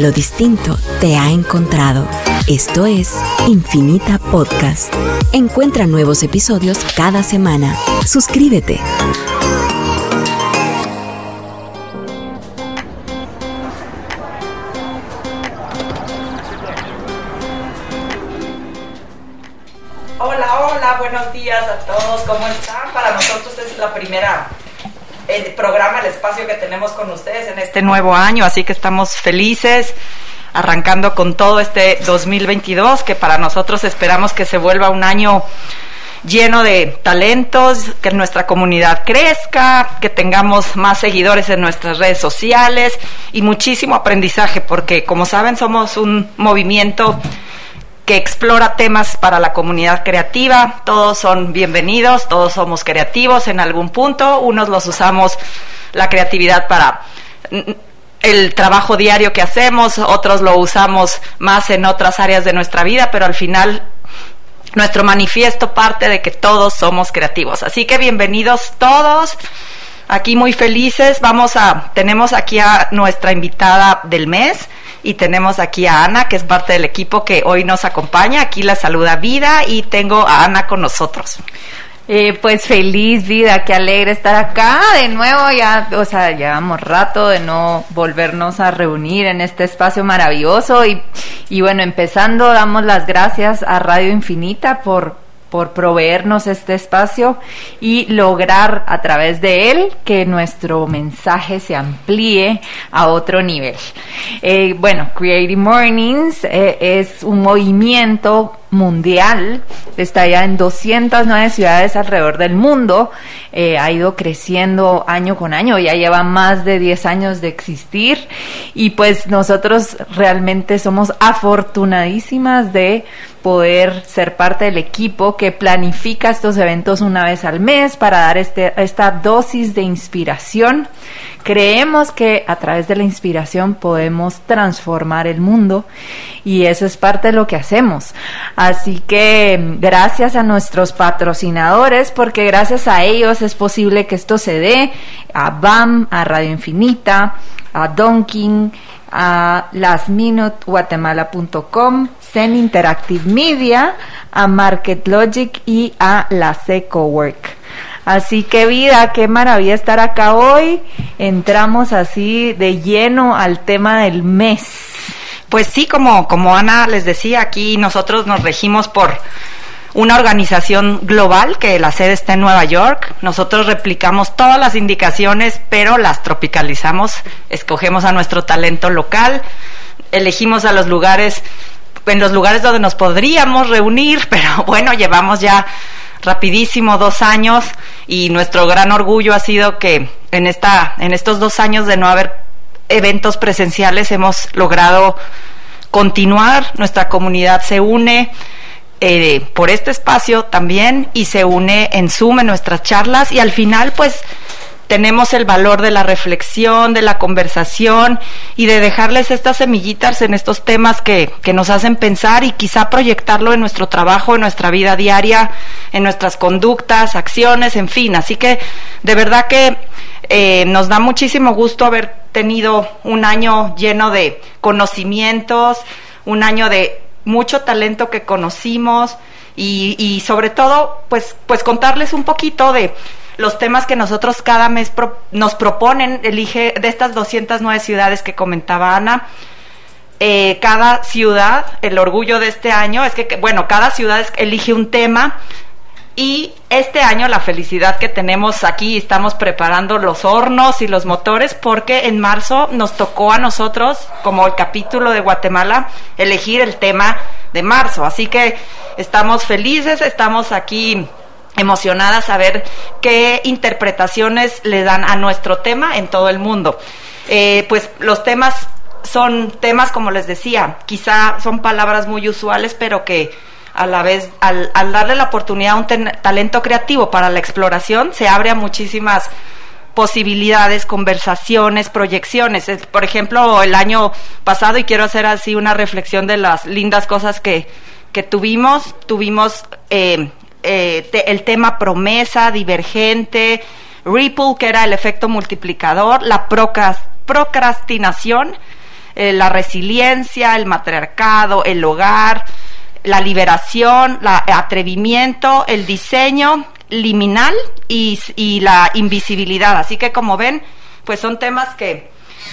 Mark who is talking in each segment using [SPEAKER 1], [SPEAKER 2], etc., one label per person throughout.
[SPEAKER 1] Lo distinto te ha encontrado. Esto es Infinita Podcast. Encuentra nuevos episodios cada semana. Suscríbete.
[SPEAKER 2] Hola, hola, buenos días a todos. ¿Cómo están? Para nosotros es la primera el programa, el espacio que tenemos con ustedes en este nuevo año, así que estamos felices arrancando con todo este 2022 que para nosotros esperamos que se vuelva un año lleno de talentos, que nuestra comunidad crezca, que tengamos más seguidores en nuestras redes sociales y muchísimo aprendizaje, porque como saben somos un movimiento que explora temas para la comunidad creativa. Todos son bienvenidos, todos somos creativos en algún punto. Unos los usamos la creatividad para el trabajo diario que hacemos, otros lo usamos más en otras áreas de nuestra vida, pero al final nuestro manifiesto parte de que todos somos creativos. Así que bienvenidos todos. Aquí muy felices. Vamos a tenemos aquí a nuestra invitada del mes y tenemos aquí a Ana, que es parte del equipo que hoy nos acompaña. Aquí la saluda Vida y tengo a Ana con nosotros.
[SPEAKER 3] Eh, pues feliz vida, qué alegre estar acá de nuevo, ya, o sea, llevamos rato de no volvernos a reunir en este espacio maravilloso y, y bueno, empezando, damos las gracias a Radio Infinita por por proveernos este espacio y lograr a través de él que nuestro mensaje se amplíe a otro nivel. Eh, bueno, Creative Mornings eh, es un movimiento mundial, está ya en 209 ciudades alrededor del mundo, eh, ha ido creciendo año con año, ya lleva más de 10 años de existir y pues nosotros realmente somos afortunadísimas de poder ser parte del equipo que planifica estos eventos una vez al mes para dar este, esta dosis de inspiración. Creemos que a través de la inspiración podemos transformar el mundo y eso es parte de lo que hacemos. Así que gracias a nuestros patrocinadores, porque gracias a ellos es posible que esto se dé, a BAM, a Radio Infinita, a Donkin, a lasminutguatemala.com, Zen Interactive Media, a Market Logic y a la Secowork. Así que vida, qué maravilla estar acá hoy. Entramos así de lleno al tema del mes.
[SPEAKER 2] Pues sí, como, como Ana les decía, aquí nosotros nos regimos por una organización global que la sede está en Nueva York. Nosotros replicamos todas las indicaciones, pero las tropicalizamos, escogemos a nuestro talento local, elegimos a los lugares, en los lugares donde nos podríamos reunir, pero bueno, llevamos ya rapidísimo dos años y nuestro gran orgullo ha sido que en esta, en estos dos años de no haber eventos presenciales hemos logrado continuar, nuestra comunidad se une, eh, por este espacio también y se une en Zoom en nuestras charlas y al final pues tenemos el valor de la reflexión, de la conversación y de dejarles estas semillitas en estos temas que, que, nos hacen pensar y quizá proyectarlo en nuestro trabajo, en nuestra vida diaria, en nuestras conductas, acciones, en fin. Así que de verdad que eh, nos da muchísimo gusto haber tenido un año lleno de conocimientos, un año de mucho talento que conocimos y, y sobre todo, pues, pues contarles un poquito de los temas que nosotros cada mes nos proponen, elige de estas 209 ciudades que comentaba Ana. Eh, cada ciudad, el orgullo de este año es que, bueno, cada ciudad elige un tema y este año la felicidad que tenemos aquí, estamos preparando los hornos y los motores porque en marzo nos tocó a nosotros, como el capítulo de Guatemala, elegir el tema de marzo. Así que estamos felices, estamos aquí emocionadas a ver qué interpretaciones le dan a nuestro tema en todo el mundo. Eh, pues los temas son temas, como les decía, quizá son palabras muy usuales, pero que a la vez, al, darle la oportunidad a un talento creativo para la exploración, se abre a muchísimas posibilidades, conversaciones, proyecciones. Por ejemplo, el año pasado, y quiero hacer así una reflexión de las lindas cosas que, que tuvimos, tuvimos eh, eh, el tema promesa, divergente, Ripple, que era el efecto multiplicador, la procrastinación, eh, la resiliencia, el matriarcado, el hogar, la liberación, el atrevimiento, el diseño liminal y, y, la invisibilidad. Así que como ven, pues son temas que,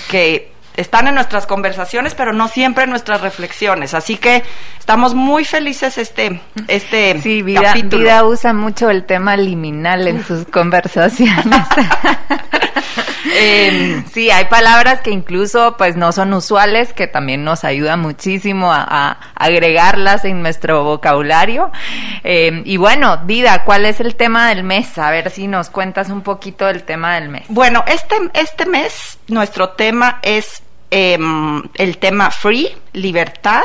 [SPEAKER 2] que están en nuestras conversaciones, pero no siempre en nuestras reflexiones. Así que estamos muy felices este, este
[SPEAKER 3] sí, vida, Vida usa mucho el tema liminal en sus conversaciones. eh, sí, hay palabras que incluso pues no son usuales, que también nos ayuda muchísimo a, agregarlas en nuestro vocabulario. Eh, y bueno, Vida, ¿cuál es el tema del mes? A ver si nos cuentas un poquito del tema del mes.
[SPEAKER 2] Bueno, este, este mes nuestro tema es Em, el tema free, libertad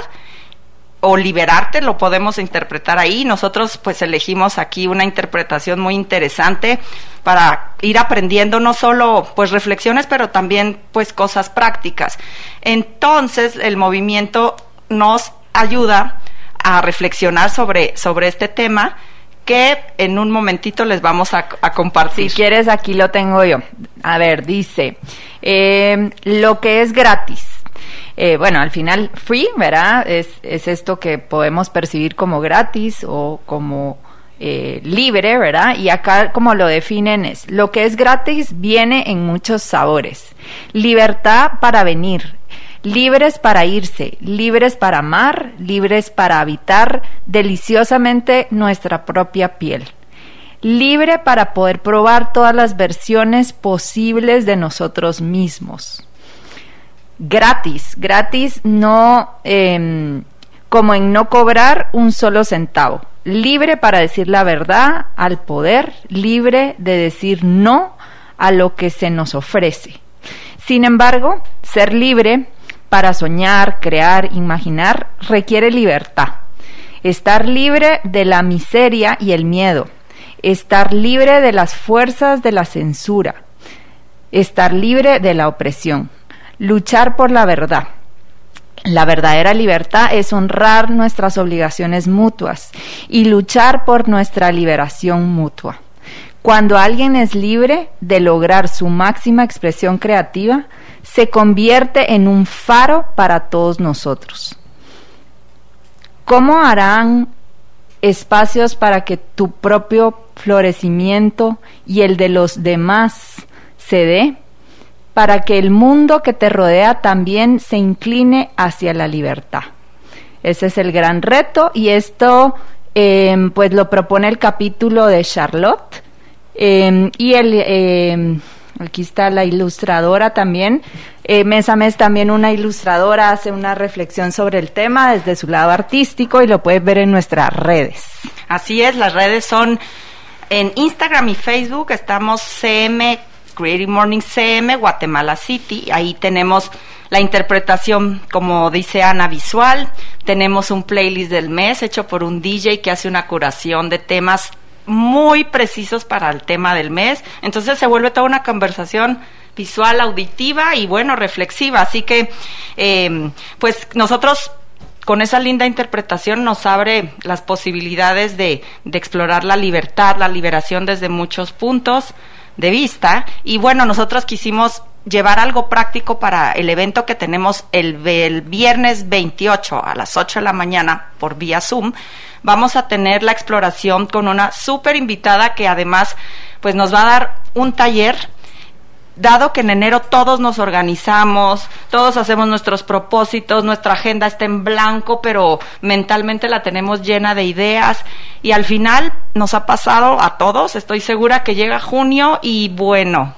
[SPEAKER 2] o liberarte, lo podemos interpretar ahí. Nosotros pues elegimos aquí una interpretación muy interesante para ir aprendiendo no solo pues reflexiones, pero también pues cosas prácticas. Entonces el movimiento nos ayuda a reflexionar sobre, sobre este tema que en un momentito les vamos a, compartir.
[SPEAKER 3] Si quieres, aquí lo tengo yo. A ver, dice, eh, lo que es gratis. Eh, bueno, al final, free, ¿verdad? Es, es esto que podemos percibir como gratis o como eh, libre, ¿verdad? Y acá como lo definen es, lo que es gratis viene en muchos sabores. Libertad para venir, libres para irse, libres para amar, libres para habitar deliciosamente nuestra propia piel, libre para poder probar todas las versiones posibles de nosotros mismos. Gratis, gratis no em, como en no cobrar un solo centavo, libre para decir la verdad al poder, libre de decir no a lo que se nos ofrece. Sin embargo, ser libre para soñar, crear, imaginar, requiere libertad. Estar libre de la miseria y el miedo. Estar libre de las fuerzas de la censura. Estar libre de la opresión. Luchar por la verdad. La verdadera libertad es honrar nuestras obligaciones mutuas y luchar por nuestra liberación mutua. Cuando alguien es libre de lograr su máxima expresión creativa, se convierte en un faro para todos nosotros. ¿Cómo harán espacios para que tu propio florecimiento y el de los demás se dé? Para que el mundo que te rodea también se incline hacia la libertad. Ese es el gran reto y esto em, pues lo propone el capítulo de Charlotte em, y el em, Aquí está la ilustradora también. Eh, mes a mes también una ilustradora hace una reflexión sobre el tema desde su lado artístico y lo puedes ver en nuestras redes.
[SPEAKER 2] Así es, las redes son en Instagram y Facebook, estamos CM, Creative Morning CM, Guatemala City. Ahí tenemos la interpretación, como dice Ana, visual. Tenemos un playlist del mes hecho por un DJ que hace una curación de temas muy precisos para el tema del mes. Entonces se vuelve toda una conversación visual, auditiva y bueno, reflexiva. Así que, em, pues nosotros con esa linda interpretación nos abre las posibilidades de, de explorar la libertad, la liberación desde muchos puntos de vista. Y bueno, nosotros quisimos llevar algo práctico para el evento que tenemos el, viernes 28 a las 8 de la mañana por vía Zoom. Vamos a tener la exploración con una súper invitada que además pues nos va a dar un taller dado que en enero todos nos organizamos, todos hacemos nuestros propósitos, nuestra agenda está en blanco, pero mentalmente la tenemos llena de ideas y al final nos ha pasado a todos, estoy segura que llega junio y bueno,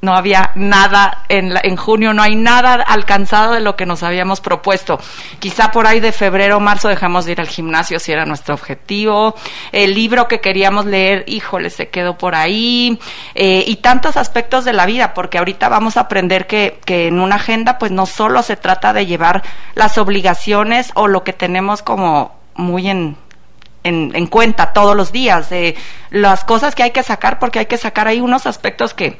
[SPEAKER 2] no había nada en, en junio, no hay nada alcanzado de lo que nos habíamos propuesto. Quizá por ahí de febrero o marzo dejamos de ir al gimnasio si era nuestro objetivo. El libro que queríamos leer, híjole, se quedó por ahí. Eh, y tantos aspectos de la vida, porque ahorita vamos a aprender que, que en una agenda pues no solo se trata de llevar las obligaciones o lo que tenemos como muy en, en, en, cuenta todos los días, de las cosas que hay que sacar, porque hay que sacar ahí unos aspectos que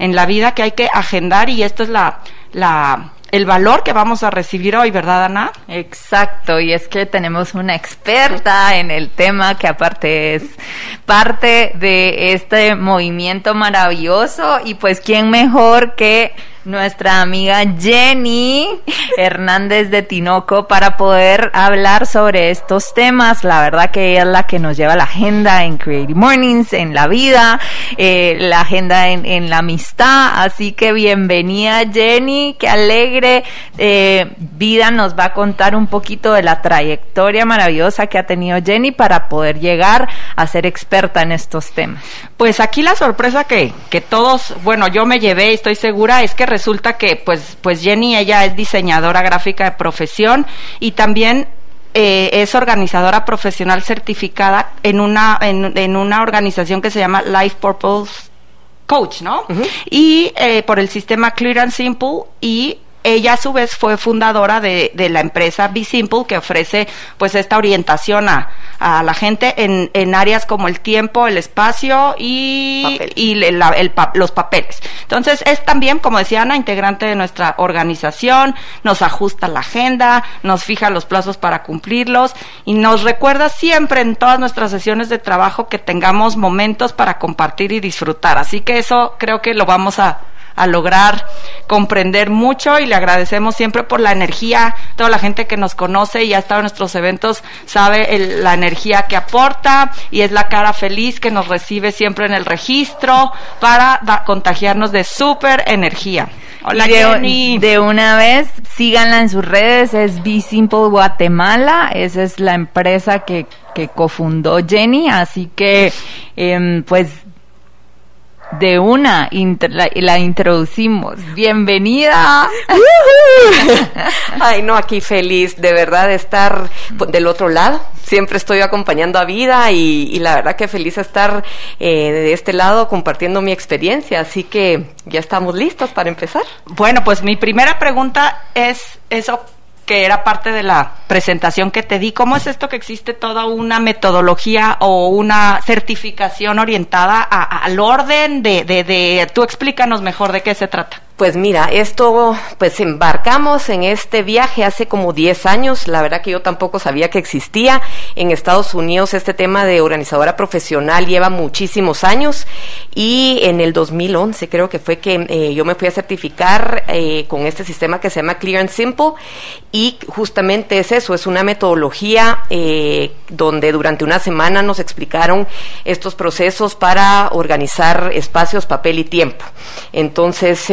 [SPEAKER 2] en la vida que hay que agendar y esto es la, la, el valor que vamos a recibir hoy, ¿verdad, Ana?
[SPEAKER 3] Exacto, y es que tenemos una experta en el tema que aparte es parte de este movimiento maravilloso y pues quién mejor que nuestra amiga Jenny Hernández de Tinoco para poder hablar sobre estos temas. La verdad que ella es la que nos lleva la agenda en Creative Mornings, en la vida, eh, la agenda en, la amistad. Así que bienvenida Jenny, qué alegre. Eh, vida nos va a contar un poquito de la trayectoria maravillosa que ha tenido Jenny para poder llegar a ser experta en estos temas.
[SPEAKER 2] Pues aquí la sorpresa que, que todos, bueno, yo me llevé, estoy segura, es que resulta que pues, pues Jenny, ella es diseñadora gráfica de profesión y también eh, es organizadora profesional certificada en una, en, en, una organización que se llama Life Purpose Coach, ¿no? Y eh, por el sistema Clear and Simple y ella a su vez fue fundadora de, de la empresa Be Simple que ofrece pues esta orientación a, a la gente en, en, áreas como el tiempo, el espacio y, y los papeles. Entonces es también, como decía Ana, integrante de nuestra organización, nos ajusta la agenda, nos fija los plazos para cumplirlos y nos recuerda siempre en todas nuestras sesiones de trabajo que tengamos momentos para compartir y disfrutar. Así que eso creo que lo vamos a a lograr comprender mucho y le agradecemos siempre por la energía. Toda la gente que nos conoce y ha estado en nuestros eventos sabe la energía que aporta y es la cara feliz que nos recibe siempre en el registro para contagiarnos de súper energía.
[SPEAKER 3] Hola, de, Jenny. De una vez, síganla en sus redes, es Be Simple Guatemala, esa es la empresa que, que cofundó Jenny, así que em, pues de una la, introducimos. Bienvenida.
[SPEAKER 4] Ay, no, aquí feliz de verdad de estar del otro lado. Siempre estoy acompañando a vida y, la verdad que feliz de estar eh, de este lado compartiendo mi experiencia. Así que ya estamos listos para empezar.
[SPEAKER 2] Bueno, pues mi primera pregunta es eso que era parte de la presentación que te di. ¿Cómo es esto que existe toda una metodología o una certificación orientada al orden de, de, de, tú explícanos mejor de qué se trata?
[SPEAKER 4] Pues mira, esto, pues embarcamos en este viaje hace como 10 años, la verdad que yo tampoco sabía que existía. En Estados Unidos este tema de organizadora profesional lleva muchísimos años y en el 2011 creo que fue que eh, yo me fui a certificar eh, con este sistema que se llama Clear and Simple y justamente es eso, es una metodología eh, donde durante una semana nos explicaron estos procesos para organizar espacios, papel y tiempo. Entonces,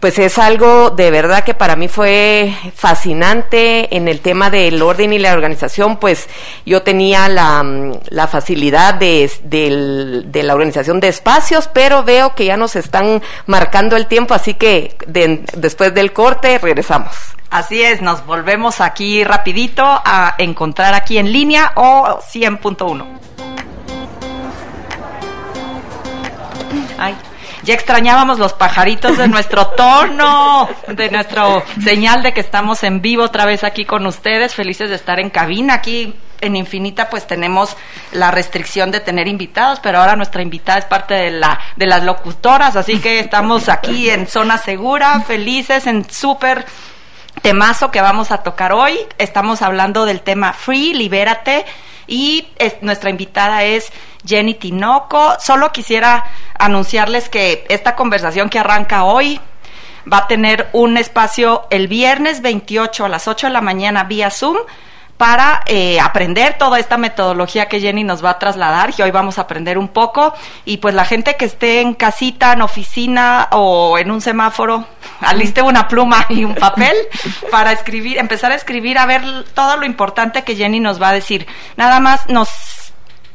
[SPEAKER 4] pues es algo de verdad que para mí fue fascinante en el tema del orden y la organización, pues yo tenía la, la facilidad de, de, la organización de espacios, pero veo que ya nos están marcando el tiempo, así que después del corte regresamos.
[SPEAKER 2] Así es, nos volvemos aquí rapidito a encontrar aquí en línea o 100.1. Ay. Ya extrañábamos los pajaritos de nuestro tono, de nuestro señal de que estamos en vivo otra vez aquí con ustedes, felices de estar en cabina aquí en Infinita pues tenemos la restricción de tener invitados, pero ahora nuestra invitada es parte de la de las locutoras, así que estamos aquí en zona segura, felices en súper temazo que vamos a tocar hoy. Estamos hablando del tema Free, libérate y nuestra invitada es Jenny Tinoco. Solo quisiera anunciarles que esta conversación que arranca hoy va a tener un espacio el viernes 28 a las 8 de la mañana vía Zoom para eh, aprender toda esta metodología que Jenny nos va a trasladar y hoy vamos a aprender un poco y pues la gente que esté en casita, en oficina o en un semáforo, aliste una pluma y un papel para escribir, empezar a escribir, a ver todo lo importante que Jenny nos va a decir. Nada más nos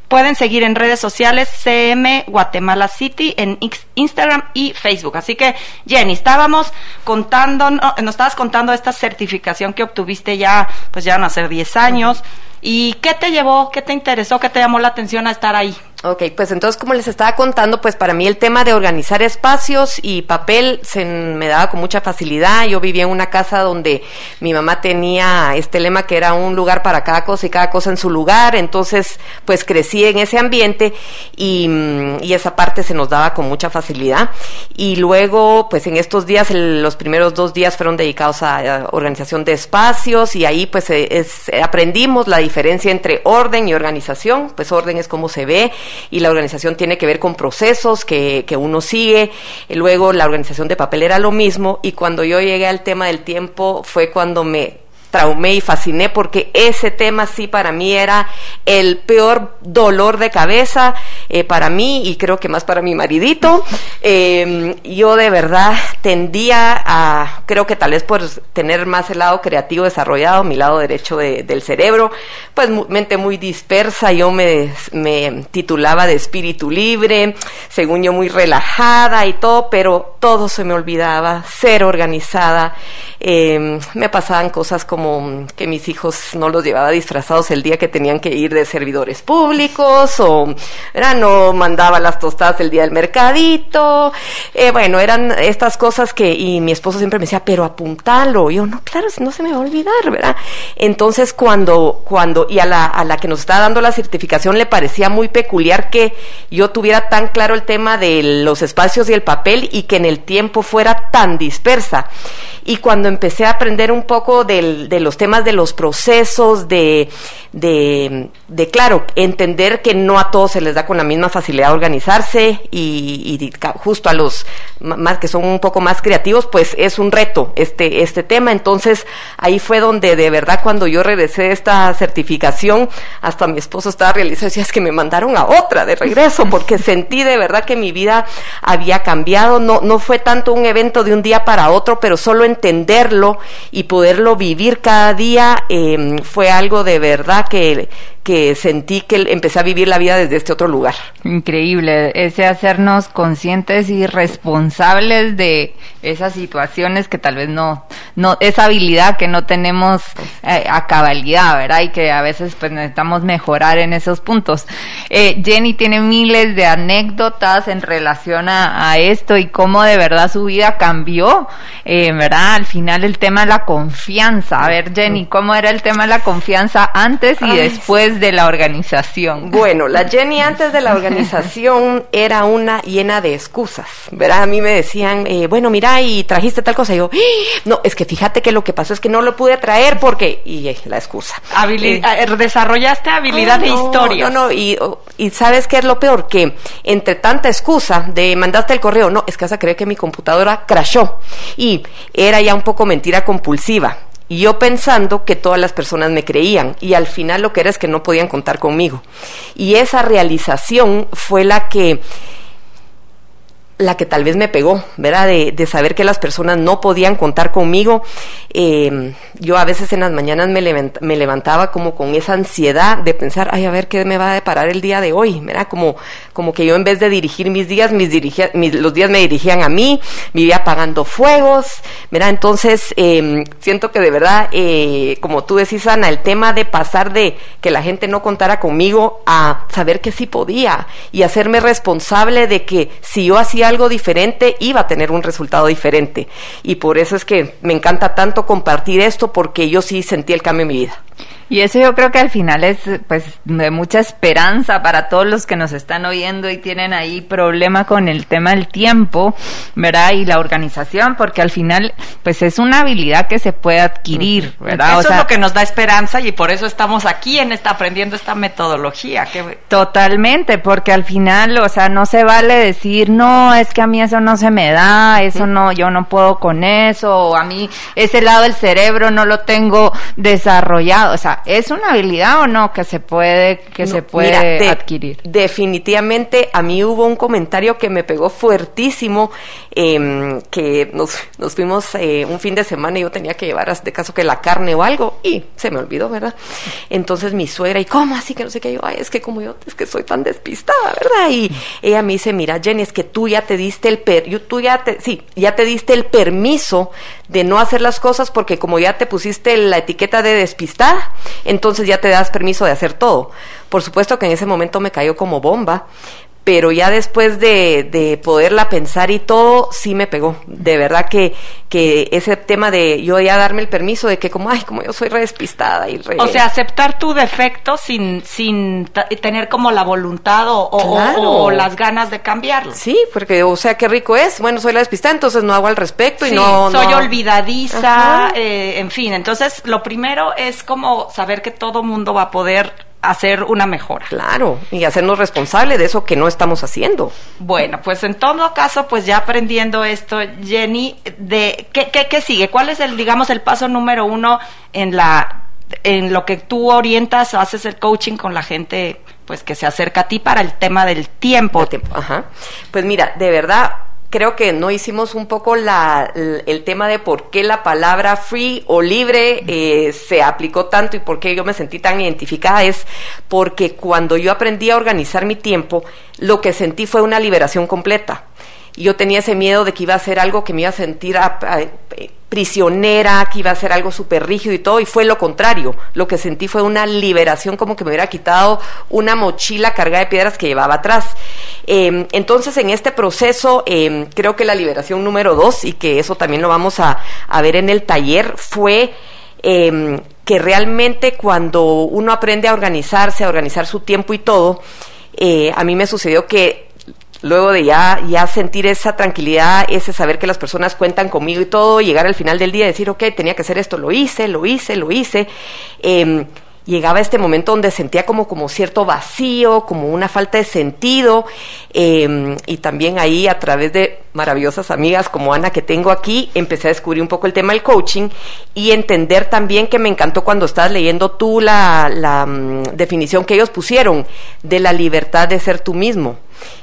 [SPEAKER 2] pueden seguir en redes sociales CM Guatemala City en Instagram y Facebook. Así que, Jenny, estábamos contando, nos estabas contando esta certificación que obtuviste ya, pues ya van a ser 10 años. ¿Y qué te llevó, qué te interesó, qué te llamó la atención a estar ahí?
[SPEAKER 4] Ok, pues entonces como les estaba contando, pues para mí el tema de organizar espacios y papel se me daba con mucha facilidad. Yo vivía en una casa donde mi mamá tenía este lema que era un lugar para cada cosa y cada cosa en su lugar, entonces pues crecí en ese ambiente y, mm, esa parte se nos daba con mucha facilidad. Y luego pues en estos días, los primeros dos días fueron dedicados a, organización de espacios y ahí pues es, aprendimos la diferencia entre orden y organización, pues orden es como se ve y la organización tiene que ver con procesos que, que uno sigue. Luego la organización de papel era lo mismo y cuando yo llegué al tema del tiempo fue cuando me traumé y fasciné porque ese tema sí para mí era el peor dolor de cabeza eh, para mí y creo que más para mi maridito. Em, yo de verdad tendía a, creo que tal vez por tener más el lado creativo desarrollado, mi lado derecho del cerebro, pues mente muy dispersa, yo me, me titulaba de espíritu libre, según yo muy relajada y todo, pero todo se me olvidaba, ser organizada, em, me pasaban cosas como como que mis hijos no los llevaba disfrazados el día que tenían que ir de servidores públicos o era, no mandaba las tostadas el día del mercadito. Eh, bueno, eran estas cosas que, y mi esposo siempre me decía, pero apuntalo. yo, no, claro, no se me va a olvidar, ¿verdad? Entonces, cuando, cuando, y a la, a la que nos estaba dando la certificación le parecía muy peculiar que yo tuviera tan claro el tema de los espacios y el papel y que en el tiempo fuera tan dispersa. Y cuando empecé a aprender un poco del, de los temas de los procesos, de, de, claro, entender que no a todos se les da con la misma facilidad organizarse y, y, justo a los más que son un poco más creativos, pues es un reto este, este tema. Entonces ahí fue donde de verdad cuando yo regresé de esta certificación, hasta mi esposo estaba realizando, decía, es que me mandaron a otra de regreso, porque sentí de verdad que mi vida había cambiado. No, no fue tanto un evento de un día para otro, pero solo entenderlo y poderlo vivir cada día eh, fue algo de verdad que, que sentí que empecé a vivir la vida desde este otro lugar.
[SPEAKER 3] Increíble, ese hacernos conscientes y responsables de esas situaciones que tal vez no, no, esa habilidad que no tenemos eh, a cabalidad, ¿verdad? Y que a veces pues necesitamos mejorar en esos puntos. Eh, Jenny tiene miles de anécdotas en relación a, esto y cómo de verdad su vida cambió, eh, ¿verdad? Al final el tema de la confianza. A ver, Jenny, ¿cómo era el tema de la confianza antes y después de la organización?
[SPEAKER 4] Bueno, la Jenny antes de la organización era una llena de excusas, ¿verdad? A mí me decían, eh, bueno, mira, y trajiste tal cosa. Y yo, ¡Ah! no, es que fíjate que lo que pasó es que no lo pude traer porque, y eh, la excusa.
[SPEAKER 2] Eh, desarrollaste habilidad de historia.
[SPEAKER 4] No, no, y, y ¿sabes qué es lo peor? Que entre tanta excusa de mandaste el correo, no, es que vas a creer que mi computadora crashó. Y era ya un poco mentira compulsiva y yo pensando que todas las personas me creían y al final lo que era es que no podían contar conmigo. Y esa realización fue la que la que tal vez me pegó, ¿verdad? De, de saber que las personas no podían contar conmigo. Eh, yo a veces en las mañanas me, levantaba como con esa ansiedad de pensar, ay, a ver qué me va a deparar el día de hoy, ¿verdad? Como, como que yo en vez de dirigir mis días, mis, dirigía, los días me dirigían a mí, vivía apagando fuegos, ¿verdad? Entonces, eh, siento que de verdad, eh, como tú decís, Ana, el tema de pasar de que la gente no contara conmigo a saber que sí podía y hacerme responsable de que si yo hacía algo diferente, iba a tener un resultado diferente. Y por eso es que me encanta tanto compartir esto, porque yo sí sentí el cambio en mi vida.
[SPEAKER 3] Y eso yo creo que al final es pues de mucha esperanza para todos los que nos están oyendo y tienen ahí problema con el tema del tiempo, ¿verdad? Y la organización, porque al final pues es una habilidad que se puede adquirir, ¿verdad?
[SPEAKER 2] Eso es lo que nos da esperanza y por eso estamos aquí en esta aprendiendo esta metodología.
[SPEAKER 3] Totalmente, porque al final, o sea, no se vale decir, no, es que a mí eso no se me da, eso no, yo no puedo con eso, o a mí ese lado del cerebro no lo tengo desarrollado, o sea, ¿es una habilidad o no que se puede, que se puede adquirir?
[SPEAKER 4] Definitivamente, a mí hubo un comentario que me pegó fuertísimo, em, que nos, nos fuimos eh, un fin de semana y yo tenía que llevar, de caso que la carne o algo, y se me olvidó, ¿verdad? Entonces mi suegra, ¿y cómo así que no sé qué? Yo, ay, es que como yo, es que soy tan despistada, ¿verdad? Y ella me dice, mira, Jenny, es que tú ya te diste el per, tú ya te, sí, ya te diste el permiso de no hacer las cosas porque como ya te pusiste la etiqueta de despistada, entonces ya te das permiso de hacer todo. Por supuesto que en ese momento me cayó como bomba, pero ya después de, de, poderla pensar y todo, sí me pegó. De verdad que, que ese tema de yo ya darme el permiso de que como, ay, como yo soy re despistada y re...
[SPEAKER 2] O sea, aceptar tu defecto sin, sin tener como la voluntad o, las ganas de cambiarlo.
[SPEAKER 4] Sí, porque, o sea, qué rico es. Bueno, soy la despistada, entonces no hago al respecto y no...
[SPEAKER 2] soy olvidadiza, eh, en fin. Entonces, lo primero es como saber que todo mundo va a poder hacer una mejora.
[SPEAKER 4] Claro, y hacernos responsable de eso que no estamos haciendo.
[SPEAKER 2] Bueno, pues en todo caso, pues ya aprendiendo esto, Jenny, de ¿qué, qué, qué sigue? ¿Cuál es el, digamos, el paso número uno en la en lo que tú orientas, haces el coaching con la gente pues que se acerca a ti para el tema del tiempo.
[SPEAKER 4] Tiempo. Ajá. Pues mira, de verdad, creo que no hicimos un poco la, el tema de por qué la palabra free o libre eh, se aplicó tanto y por qué yo me sentí tan identificada es porque cuando yo aprendí a organizar mi tiempo, lo que sentí fue una liberación completa. Yo tenía ese miedo de que iba a ser algo que me iba a sentir prisionera, que iba a ser algo súper rígido y todo, y fue lo contrario. Lo que sentí fue una liberación, como que me hubiera quitado una mochila cargada de piedras que llevaba atrás. Em, entonces, en este proceso, em, creo que la liberación número dos, y que eso también lo vamos a, ver en el taller, fue em, que realmente cuando uno aprende a organizarse, a organizar su tiempo y todo, eh, a mí me sucedió que luego de ya, ya sentir esa tranquilidad, ese saber que las personas cuentan conmigo y todo, llegar al final del día y decir, ok, tenía que hacer esto, lo hice, lo hice, lo hice. Llegaba este momento donde sentía como, como cierto vacío, como una falta de sentido, em, y también ahí a través de maravillosas amigas como Ana que tengo aquí, empecé a descubrir un poco el tema del coaching y entender también que me encantó cuando estabas leyendo tú la, la mm, definición que ellos pusieron de la libertad de ser tú mismo.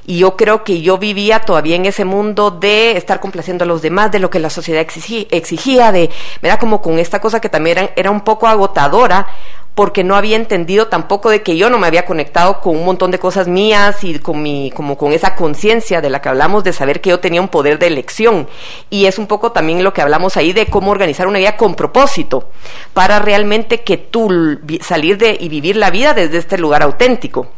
[SPEAKER 4] Y yo creo que yo vivía todavía en ese mundo de estar complaciendo a los demás, de lo que la sociedad exigía, de, era como con esta cosa que también era un poco agotadora, porque no había entendido tampoco de que yo no me había conectado con un montón de cosas mías y con mi, como con esa conciencia de la que hablamos de saber que yo tenía un poder de elección. Y es un poco también lo que hablamos ahí de cómo organizar una vida con propósito, para realmente que tú salir de y vivir la vida desde este lugar auténtico.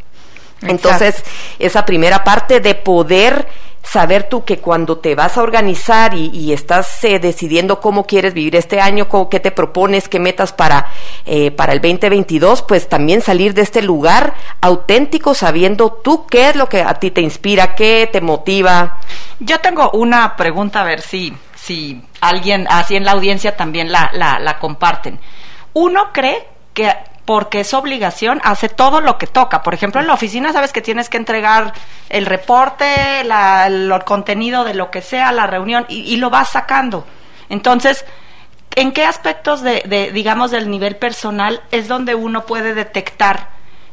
[SPEAKER 4] Entonces, esa primera parte de poder saber tú que cuando te vas a organizar y, estás eh, decidiendo cómo quieres vivir este año, cómo, qué te propones, qué metas para, eh, para el 2022, pues también salir de este lugar auténtico sabiendo tú qué es lo que a ti te inspira, qué te motiva.
[SPEAKER 2] Yo tengo una pregunta, a ver si, si alguien así en la audiencia también la, la, la comparten. Uno cree que porque es obligación, hace todo lo que toca. Por ejemplo, en la oficina sabes que tienes que entregar el reporte, la, el contenido de lo que sea, la reunión, y, lo vas sacando. Entonces, ¿en qué aspectos de, digamos, del nivel personal es donde uno puede detectar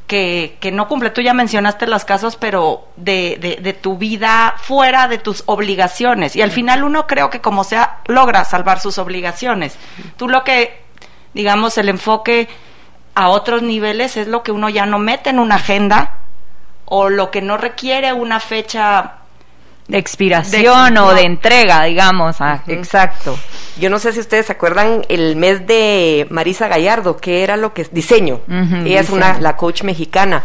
[SPEAKER 2] que, que no cumple? Tú ya mencionaste los casos, pero de, de, de tu vida fuera de tus obligaciones. Y al final uno creo que como sea, logra salvar sus obligaciones. Tú lo que, digamos, el enfoque a otros niveles es lo que uno ya no mete en una agenda o lo que no requiere una fecha
[SPEAKER 3] de expiración o de entrega, digamos, ah, exacto.
[SPEAKER 4] Yo no sé si ustedes se acuerdan el mes de Marisa Gallardo, que era lo que es diseño. Ella es una la coach mexicana.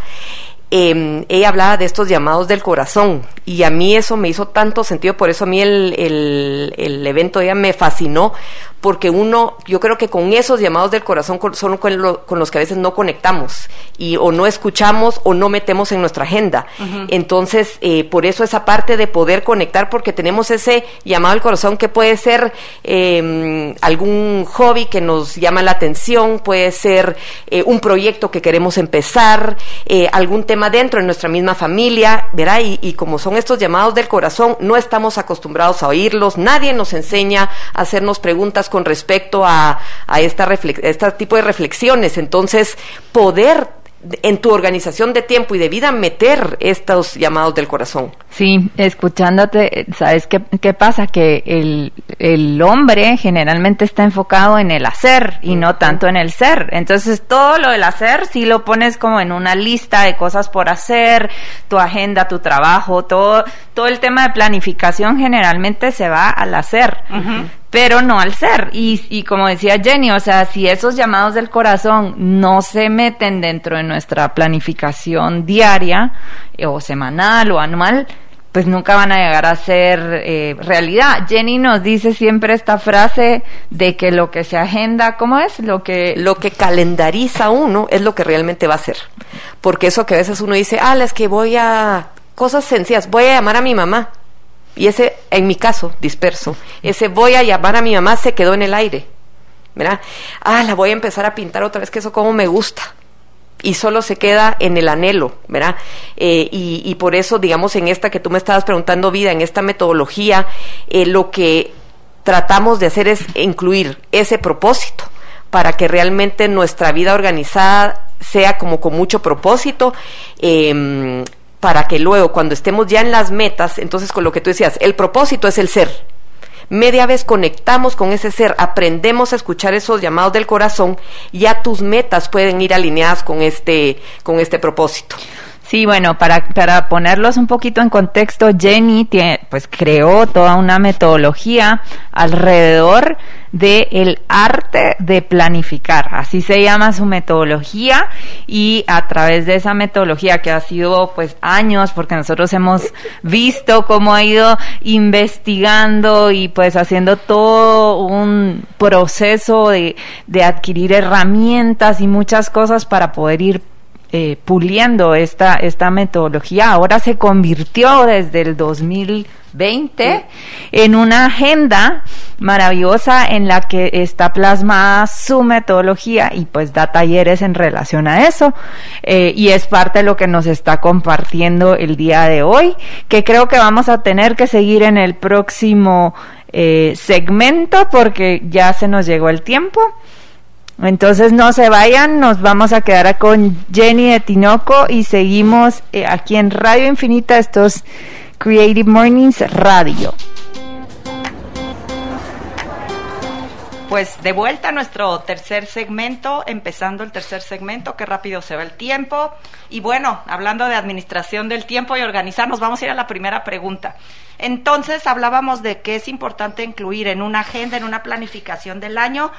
[SPEAKER 4] Em, ella hablaba de estos llamados del corazón y a mí eso me hizo tanto sentido, por eso a mí el, el, el evento de ella me fascinó, porque uno, yo creo que con esos llamados del corazón son con, los que a veces no conectamos y o no escuchamos o no metemos en nuestra agenda. Entonces, eh, por eso esa parte de poder conectar, porque tenemos ese llamado del corazón que puede ser em, algún hobby que nos llama la atención, puede ser eh, un proyecto que queremos empezar, eh, algún tema dentro de nuestra misma familia, ¿verdad? Y, y como son estos llamados del corazón, no estamos acostumbrados a oírlos, nadie nos enseña a hacernos preguntas con respecto a, a esta este tipo de reflexiones. Entonces, poder en tu organización de tiempo y de vida meter estos llamados del corazón.
[SPEAKER 3] Sí, escuchándote, ¿sabes qué, qué pasa? Que el, el, hombre generalmente está enfocado en el hacer y no tanto en el ser. Entonces todo lo del hacer sí lo pones como en una lista de cosas por hacer, tu agenda, tu trabajo, todo, todo el tema de planificación generalmente se va al hacer pero no al ser. Y, y como decía Jenny, o sea, si esos llamados del corazón no se meten dentro de nuestra planificación diaria eh, o semanal o anual, pues nunca van a llegar a ser eh, realidad. Jenny nos dice siempre esta frase de que lo que se agenda, ¿cómo es? Lo que
[SPEAKER 4] lo que calendariza uno es lo que realmente va a ser. Porque eso que a veces uno dice, ah, es que voy a cosas sencillas, voy a llamar a mi mamá. Y ese, en mi caso, disperso, ese voy a llamar a mi mamá se quedó en el aire. ¿Verdad? Ah, la voy a empezar a pintar otra vez, que eso como me gusta. y solo se queda en el anhelo, ¿verdad? Eh, y, por eso, digamos, en esta que tú me estabas preguntando, vida, en esta metodología, eh, lo que tratamos de hacer es incluir ese propósito para que realmente nuestra vida organizada sea como con mucho propósito. Em, para que luego cuando estemos ya en las metas, entonces con lo que tú decías, el propósito es el ser, media vez conectamos con ese ser, aprendemos a escuchar esos llamados del corazón, ya tus metas pueden ir alineadas con este, con este propósito.
[SPEAKER 3] Sí, bueno, para, para ponerlos un poquito en contexto, Jenny pues creó toda una metodología alrededor del el arte de planificar, así se llama su metodología y a través de esa metodología que ha sido pues años, porque nosotros hemos visto cómo ha ido investigando y pues haciendo todo un proceso de, de adquirir herramientas y muchas cosas para poder ir eh, puliendo esta, esta metodología. Ahora se convirtió desde el 2020 en una agenda maravillosa en la que está plasmada su metodología y pues da talleres en relación a eso. Eh, y es parte de lo que nos está compartiendo el día de hoy, que creo que vamos a tener que seguir en el próximo eh, segmento porque ya se nos llegó el tiempo. Entonces no se vayan, nos vamos a quedar con Jenny de Tinoco y seguimos eh, aquí en Radio Infinita, estos Creative Mornings Radio.
[SPEAKER 2] Pues de vuelta a nuestro tercer segmento, empezando el tercer segmento, qué rápido se va el tiempo. Y bueno, hablando de administración del tiempo y organizarnos, vamos a ir a la primera pregunta. Entonces hablábamos de que es importante incluir en una agenda, en una planificación del año,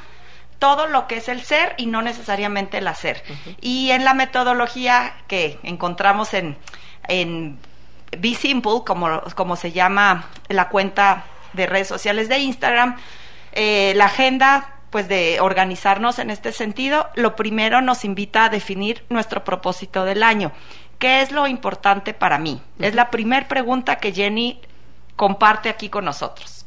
[SPEAKER 2] todo lo que es el ser y no necesariamente el hacer. Y en la metodología que encontramos en, en Be Simple, como, como se llama la cuenta de redes sociales de Instagram, eh, la agenda pues de organizarnos en este sentido, lo primero nos invita a definir nuestro propósito del año. ¿Qué es lo importante para mí? Es la primera pregunta que Jenny comparte aquí con nosotros.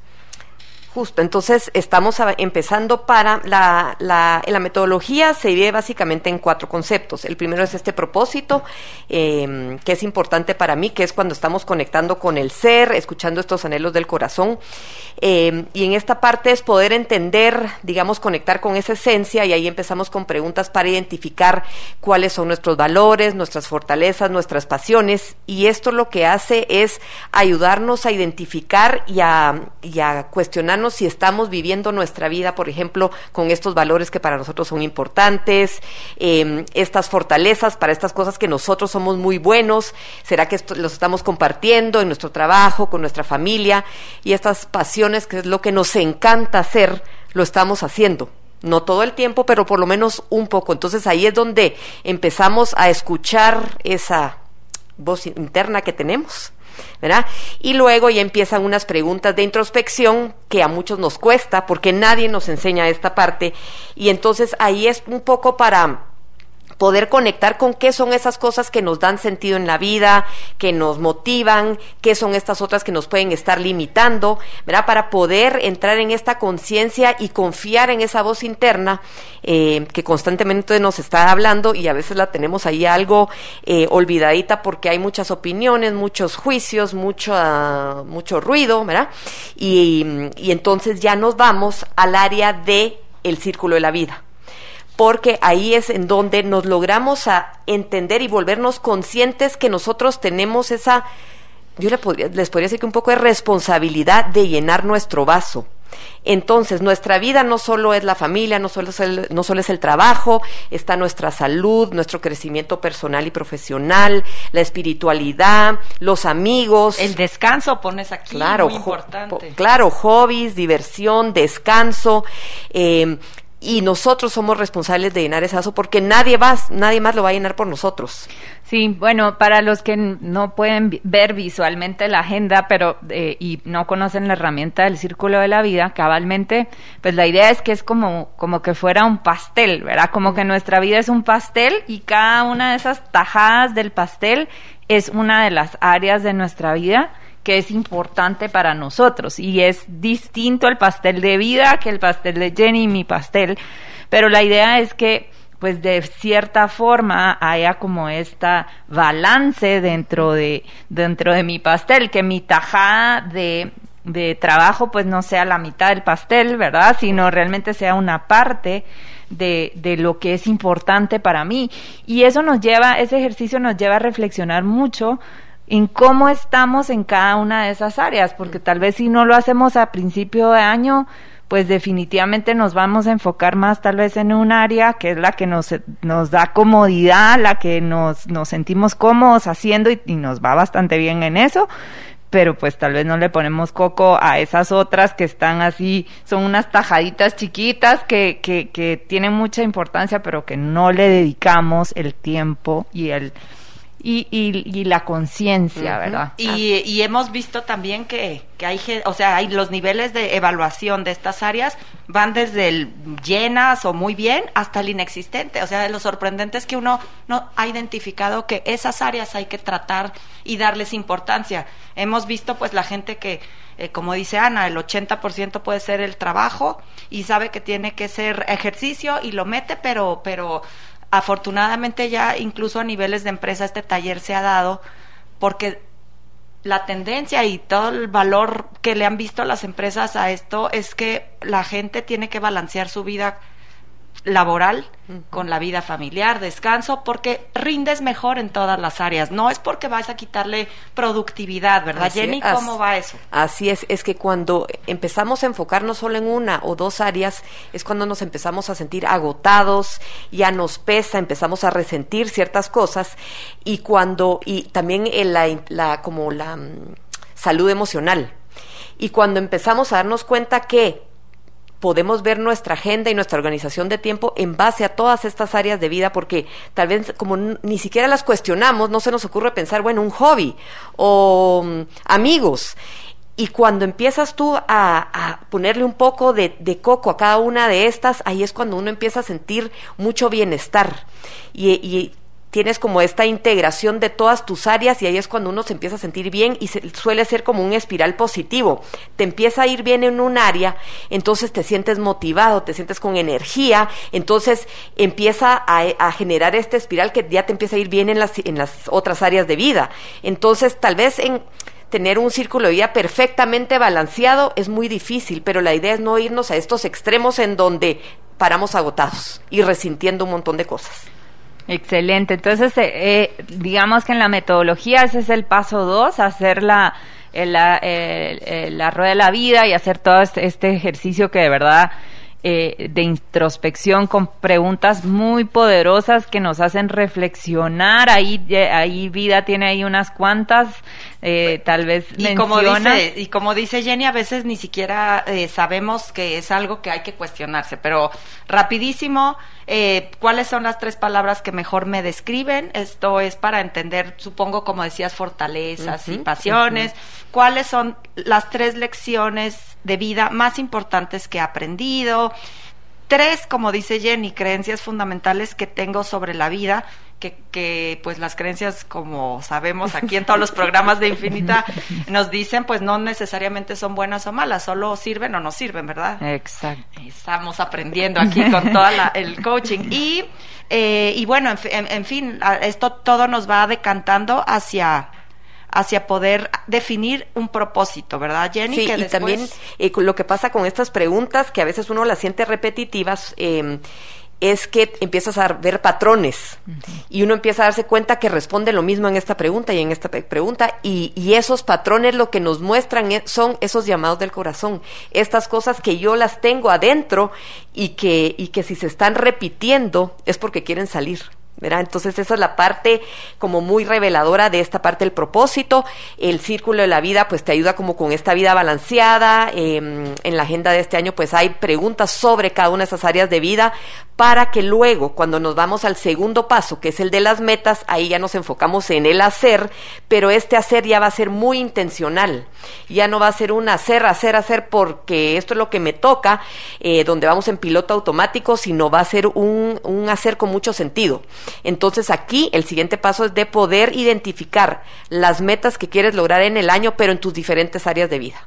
[SPEAKER 4] Justo, entonces estamos empezando para la, la, metodología se divide básicamente en cuatro conceptos. El primero es este propósito, em, que es importante para mí, que es cuando estamos conectando con el ser, escuchando estos anhelos del corazón. Em, y en esta parte es poder entender, digamos, conectar con esa esencia y ahí empezamos con preguntas para identificar cuáles son nuestros valores, nuestras fortalezas, nuestras pasiones. Y esto lo que hace es ayudarnos a identificar y a cuestionarnos si estamos viviendo nuestra vida, por ejemplo, con estos valores que para nosotros son importantes, em, estas fortalezas para estas cosas que nosotros somos muy buenos, será que los estamos compartiendo en nuestro trabajo, con nuestra familia, y estas pasiones que es lo que nos encanta hacer, lo estamos haciendo. No todo el tiempo, pero por lo menos un poco. Entonces ahí es donde empezamos a escuchar esa voz interna que tenemos ¿verdad? Y luego ya empiezan unas preguntas de introspección que a muchos nos cuesta porque nadie nos enseña esta parte y entonces ahí es un poco para poder conectar con qué son esas cosas que nos dan sentido en la vida, que nos motivan, qué son estas otras que nos pueden estar limitando, ¿verdad? Para poder entrar en esta conciencia y confiar en esa voz interna eh, que constantemente nos está hablando y a veces la tenemos ahí algo eh, olvidadita porque hay muchas opiniones, muchos juicios, mucho, mucho ruido, ¿verdad? Y, y entonces ya nos vamos al área de el círculo de la vida porque ahí es en donde nos logramos a entender y volvernos conscientes que nosotros tenemos esa, yo les podría, les podría decir que un poco de responsabilidad de llenar nuestro vaso. Entonces, nuestra vida no solo es la familia, no solo es el, no solo es el trabajo, está nuestra salud, nuestro crecimiento personal y profesional, la espiritualidad, los amigos.
[SPEAKER 2] El descanso pones aquí,
[SPEAKER 4] claro,
[SPEAKER 2] muy importante.
[SPEAKER 4] Claro, hobbies, diversión, descanso, eh, y nosotros somos responsables de llenar ese vaso porque nadie más, nadie más lo va a llenar por nosotros.
[SPEAKER 3] Sí, bueno, para los que no pueden ver visualmente la agenda, pero eh, y no conocen la herramienta del círculo de la vida, cabalmente, pues la idea es que es como como que fuera un pastel, ¿verdad? Como que nuestra vida es un pastel y cada una de esas tajadas del pastel es una de las áreas de nuestra vida que es importante para nosotros y es distinto el pastel de vida que el pastel de Jenny, mi pastel, pero la idea es que pues de cierta forma haya como esta balance dentro de, dentro de mi pastel, que mi tajada de, de trabajo pues no sea la mitad del pastel, ¿verdad? Sino realmente sea una parte de, de, lo que es importante para mí. Y eso nos lleva, ese ejercicio nos lleva a reflexionar mucho en cómo estamos en cada una de esas áreas, porque tal vez si no lo hacemos a principio de año, pues definitivamente nos vamos a enfocar más tal vez en un área que es la que nos, nos da comodidad, la que nos, nos sentimos cómodos haciendo y, nos va bastante bien en eso, pero pues tal vez no le ponemos coco a esas otras que están así, son unas tajaditas chiquitas que, que, que tienen mucha importancia, pero que no le dedicamos el tiempo y el y, y, y la conciencia, ¿verdad?
[SPEAKER 2] Y, y, hemos visto también que, que hay, o sea, hay los niveles de evaluación de estas áreas van desde el llenas o muy bien hasta el inexistente. O sea, lo sorprendente es que uno no ha identificado que esas áreas hay que tratar y darles importancia. Hemos visto pues la gente que, eh, como dice Ana, el 80% puede ser el trabajo y sabe que tiene que ser ejercicio y lo mete, pero, pero afortunadamente ya incluso a niveles de empresa este taller se ha dado porque la tendencia y todo el valor que le han visto las empresas a esto es que la gente tiene que balancear su vida laboral con la vida familiar, descanso, porque rindes mejor en todas las áreas. No es porque vas a quitarle productividad, ¿verdad, Jenny? ¿Cómo va eso?
[SPEAKER 4] Así es, es que cuando empezamos a enfocarnos solo en una o dos áreas, es cuando nos empezamos a sentir agotados, ya nos pesa, empezamos a resentir ciertas cosas y cuando, y también en la, la como la mm, salud emocional. Y cuando empezamos a darnos cuenta que podemos ver nuestra agenda y nuestra organización de tiempo en base a todas estas áreas de vida, porque tal vez como ni siquiera las cuestionamos, no se nos ocurre pensar, bueno, un hobby o mm, amigos. Y cuando empiezas tú a, ponerle un poco de, coco a cada una de estas, ahí es cuando uno empieza a sentir mucho bienestar. Y tienes como esta integración de todas tus áreas y ahí es cuando uno se empieza a sentir bien y suele ser como un espiral positivo. Te empieza a ir bien en un área, entonces te sientes motivado, te sientes con energía, entonces empieza a, generar este espiral que ya te empieza a ir bien en las, en las otras áreas de vida. Entonces, tal vez en tener un círculo de vida perfectamente balanceado es muy difícil, pero la idea es no irnos a estos extremos en donde paramos agotados y resintiendo un montón de cosas.
[SPEAKER 3] Excelente. Entonces, eh, eh, digamos que en la metodología ese es el paso dos, hacer la, la, la rueda de la vida y hacer todo este, este ejercicio que de verdad eh, de introspección con preguntas muy poderosas que nos hacen reflexionar. Ahí, ahí vida tiene ahí unas cuantas, eh, tal vez
[SPEAKER 2] y como dice y como dice Jenny, a veces ni siquiera eh, sabemos que es algo que hay que cuestionarse. Pero rapidísimo, eh, ¿cuáles son las tres palabras que mejor me describen? Esto es para entender, supongo, como decías, fortalezas y pasiones. ¿Cuáles son las tres lecciones de vida más importantes que he aprendido. Tres, como dice Jenny, creencias fundamentales que tengo sobre la vida, que, que, pues las creencias, como sabemos aquí en todos los programas de Infinita, nos dicen, pues no necesariamente son buenas o malas, solo sirven o no sirven, ¿verdad?
[SPEAKER 3] Exacto.
[SPEAKER 2] Estamos aprendiendo aquí con todo el coaching. Y, eh, y bueno, en fin, esto todo nos va decantando hacia hacia poder definir un propósito, ¿verdad, Jenny?
[SPEAKER 4] Sí, y también eh, lo que pasa con estas preguntas, que a veces uno las siente repetitivas, eh, es que empiezas a ver patrones y uno empieza a darse cuenta que responde lo mismo en esta pregunta y en esta pregunta y, y, esos patrones lo que nos muestran e, son esos llamados del corazón, estas cosas que yo las tengo adentro y que, y que si se están repitiendo es porque quieren salir. Entonces esa es la parte como muy reveladora de esta parte del propósito. El círculo de la vida pues te ayuda como con esta vida balanceada. Em, en la agenda de este año pues hay preguntas sobre cada una de esas áreas de vida para que luego cuando nos vamos al segundo paso, que es el de las metas, ahí ya nos enfocamos en el hacer, pero este hacer ya va a ser muy intencional. Ya no va a ser un hacer, hacer, hacer porque esto es lo que me toca, eh, donde vamos en piloto automático, sino va a ser un hacer con mucho sentido. Entonces aquí el siguiente paso es de poder identificar las metas que quieres lograr en el año, pero en tus diferentes áreas de vida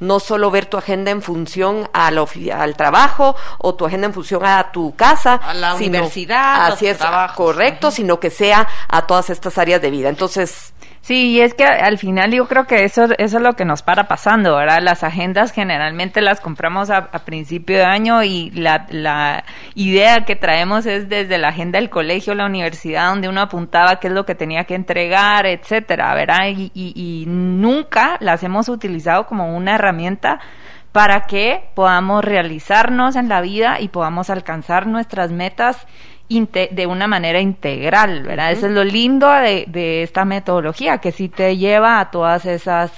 [SPEAKER 4] no solo ver tu agenda en función al, al trabajo o tu agenda en función a tu casa,
[SPEAKER 2] a la universidad,
[SPEAKER 4] así es, correcto, sino que sea a todas estas áreas de vida. Entonces,
[SPEAKER 3] Sí, y es que al final yo creo que eso, eso es lo que nos para pasando, ¿verdad? Las agendas generalmente las compramos a, principio de año y la, la, idea que traemos es desde la agenda del colegio, la universidad, donde uno apuntaba qué es lo que tenía que entregar, etcétera, ¿verdad? Y, y, y nunca las hemos utilizado como una herramienta para que podamos realizarnos en la vida y podamos alcanzar nuestras metas de una manera integral, ¿verdad? Eso es lo lindo de, de esta metodología, que sí te lleva a todas esas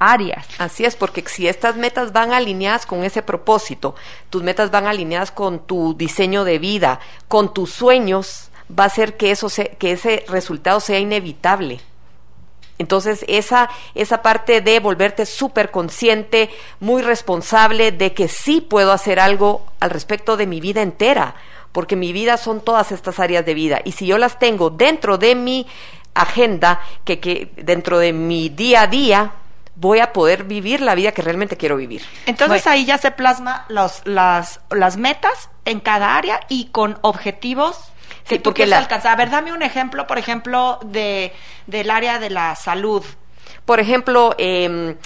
[SPEAKER 3] áreas.
[SPEAKER 4] Así es, porque si estas metas van alineadas con ese propósito, tus metas van alineadas con tu diseño de vida, con tus sueños, va a ser que eso que ese resultado sea inevitable. Entonces, esa, esa parte de volverte súper consciente, muy responsable de que sí puedo hacer algo al respecto de mi vida entera porque mi vida son todas estas áreas de vida y si yo las tengo dentro de mi agenda, que, que dentro de mi día a día, voy a poder vivir la vida que realmente quiero vivir.
[SPEAKER 2] Entonces ahí ya se plasma los, las, las metas en cada área y con objetivos que tú quieres alcanzar. A ver, dame un ejemplo, por ejemplo, de, del área de la salud.
[SPEAKER 4] Por ejemplo, eh,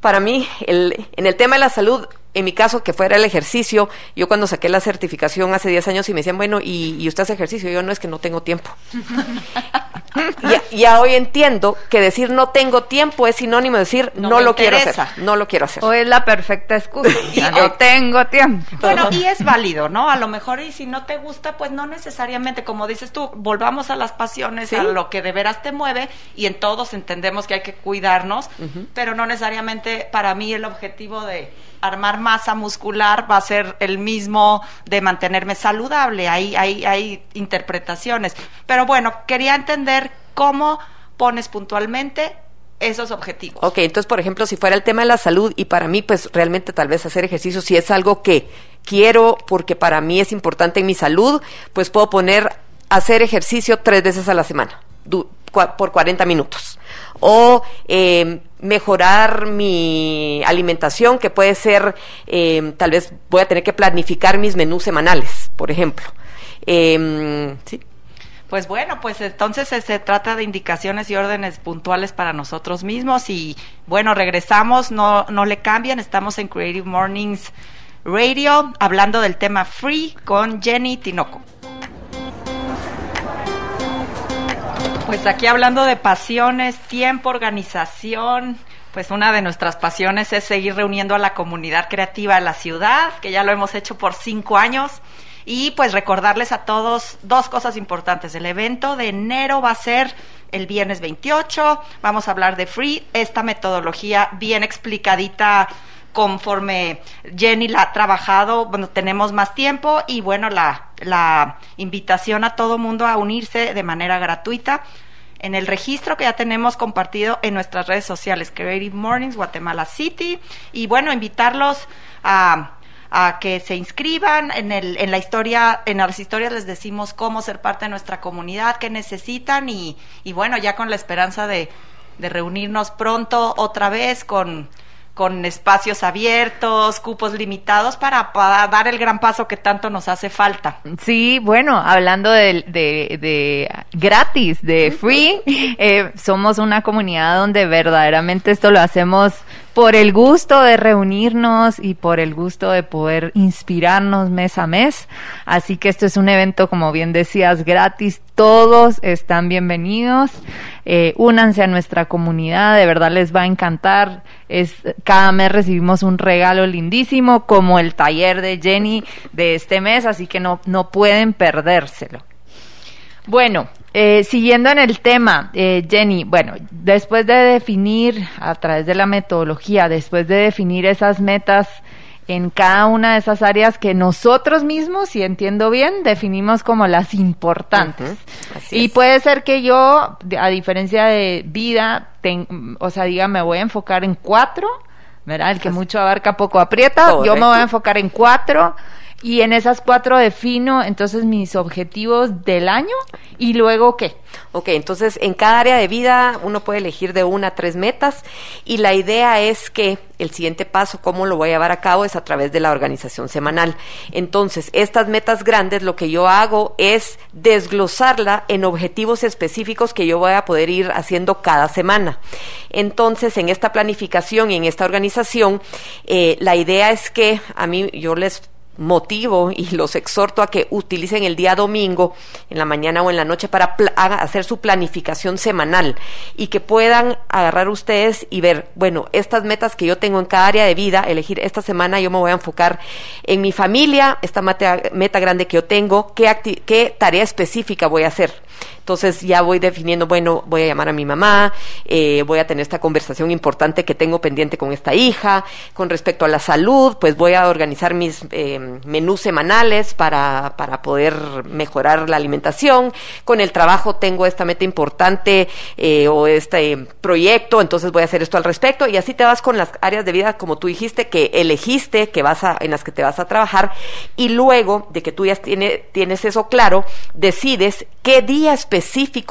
[SPEAKER 4] para mí, el, en el tema de la salud, en mi caso, que fuera el ejercicio, yo cuando saqué la certificación hace 10 años y me decían, bueno, ¿y, usted hace ejercicio? Yo no es que no tengo tiempo. y, ya hoy entiendo que decir no tengo tiempo es sinónimo de decir no, lo quiero hacer, no lo quiero hacer.
[SPEAKER 3] O es la perfecta excusa, ya no tengo tiempo.
[SPEAKER 2] Bueno, y es válido, ¿no? A lo mejor y si no te gusta, pues no necesariamente, como dices tú, volvamos a las pasiones, a lo que de veras te mueve y en todos entendemos que hay que cuidarnos, pero no necesariamente para mí el objetivo de armar masa muscular va a ser el mismo de mantenerme saludable. Hay, hay, hay interpretaciones. Pero bueno, quería entender cómo pones puntualmente esos objetivos.
[SPEAKER 4] Ok, entonces, por ejemplo, si fuera el tema de la salud y para mí, pues realmente tal vez hacer ejercicio, si es algo que quiero porque para mí es importante en mi salud, pues puedo poner hacer ejercicio tres veces a la semana, por 40 minutos. O eh, mejorar mi alimentación, que puede ser, eh, tal vez voy a tener que planificar mis menús semanales, por ejemplo. Eh,
[SPEAKER 2] sí. Pues bueno, pues entonces se, trata de indicaciones y órdenes puntuales para nosotros mismos y bueno, regresamos, no, no le cambian, estamos en Creative Mornings Radio hablando del tema Free con Jenny Tinoco. Pues aquí hablando de pasiones, tiempo, organización, pues una de nuestras pasiones es seguir reuniendo a la comunidad creativa de la ciudad, que ya lo hemos hecho por cinco años. Y pues recordarles a todos dos cosas importantes. El evento de enero va a ser el viernes 28. Vamos a hablar de Free, esta metodología bien explicadita conforme Jenny la ha trabajado, bueno, tenemos más tiempo y bueno, la, la invitación a todo mundo a unirse de manera gratuita en el registro que ya tenemos compartido en nuestras redes sociales, Creative Mornings, Guatemala City, y bueno, invitarlos a, a que se inscriban en, el, en la historia, en las historias les decimos cómo ser parte de nuestra comunidad, qué necesitan y, y bueno, ya con la esperanza de, de reunirnos pronto otra vez con con espacios abiertos, cupos limitados para, dar el gran paso que tanto nos hace falta.
[SPEAKER 3] Sí, bueno, hablando de, de, gratis, de free, eh, somos una comunidad donde verdaderamente esto lo hacemos por el gusto de reunirnos y por el gusto de poder inspirarnos mes a mes. Así que esto es un evento, como bien decías, gratis. Todos están bienvenidos. Eh, únanse a nuestra comunidad, de verdad les va a encantar. Es, cada mes recibimos un regalo lindísimo, como el taller de Jenny de este mes, así que no, no pueden perdérselo. Bueno, eh, siguiendo en el tema, eh, Jenny, bueno, después de definir a través de la metodología, después de definir esas metas en cada una de esas áreas que nosotros mismos, si entiendo bien, definimos como las importantes. y puede ser que yo, a diferencia de vida, o sea, diga, me voy a enfocar en cuatro, ¿verdad? El que mucho abarca poco aprieta. Yo me voy a enfocar en cuatro Y en esas cuatro defino entonces mis objetivos del año y luego qué.
[SPEAKER 4] Ok, entonces en cada área de vida uno puede elegir de una a tres metas y la idea es que el siguiente paso, cómo lo voy a llevar a cabo, es a través de la organización semanal. Entonces, estas metas grandes, lo que yo hago es desglosarla en objetivos específicos que yo voy a poder ir haciendo cada semana. Entonces, en esta planificación y en esta organización, eh, la idea es que a mí yo les motivo y los exhorto a que utilicen el día domingo, en la mañana o en la noche, para hacer su planificación semanal y que puedan agarrar ustedes y ver, bueno, estas metas que yo tengo en cada área de vida, elegir esta semana yo me voy a enfocar en mi familia, esta meta, grande que yo tengo, qué, qué tarea específica voy a hacer entonces ya voy definiendo, bueno, voy a llamar a mi mamá, eh, voy a tener esta conversación importante que tengo pendiente con esta hija. Con respecto a la salud, pues voy a organizar mis eh, menús semanales para, para poder mejorar la alimentación. Con el trabajo tengo esta meta importante eh, o este proyecto, entonces voy a hacer esto al respecto. Y así te vas con las áreas de vida, como tú dijiste, que elegiste, que vas a, en las que te vas a trabajar. Y luego de que tú ya tiene, tienes eso claro, decides qué día específico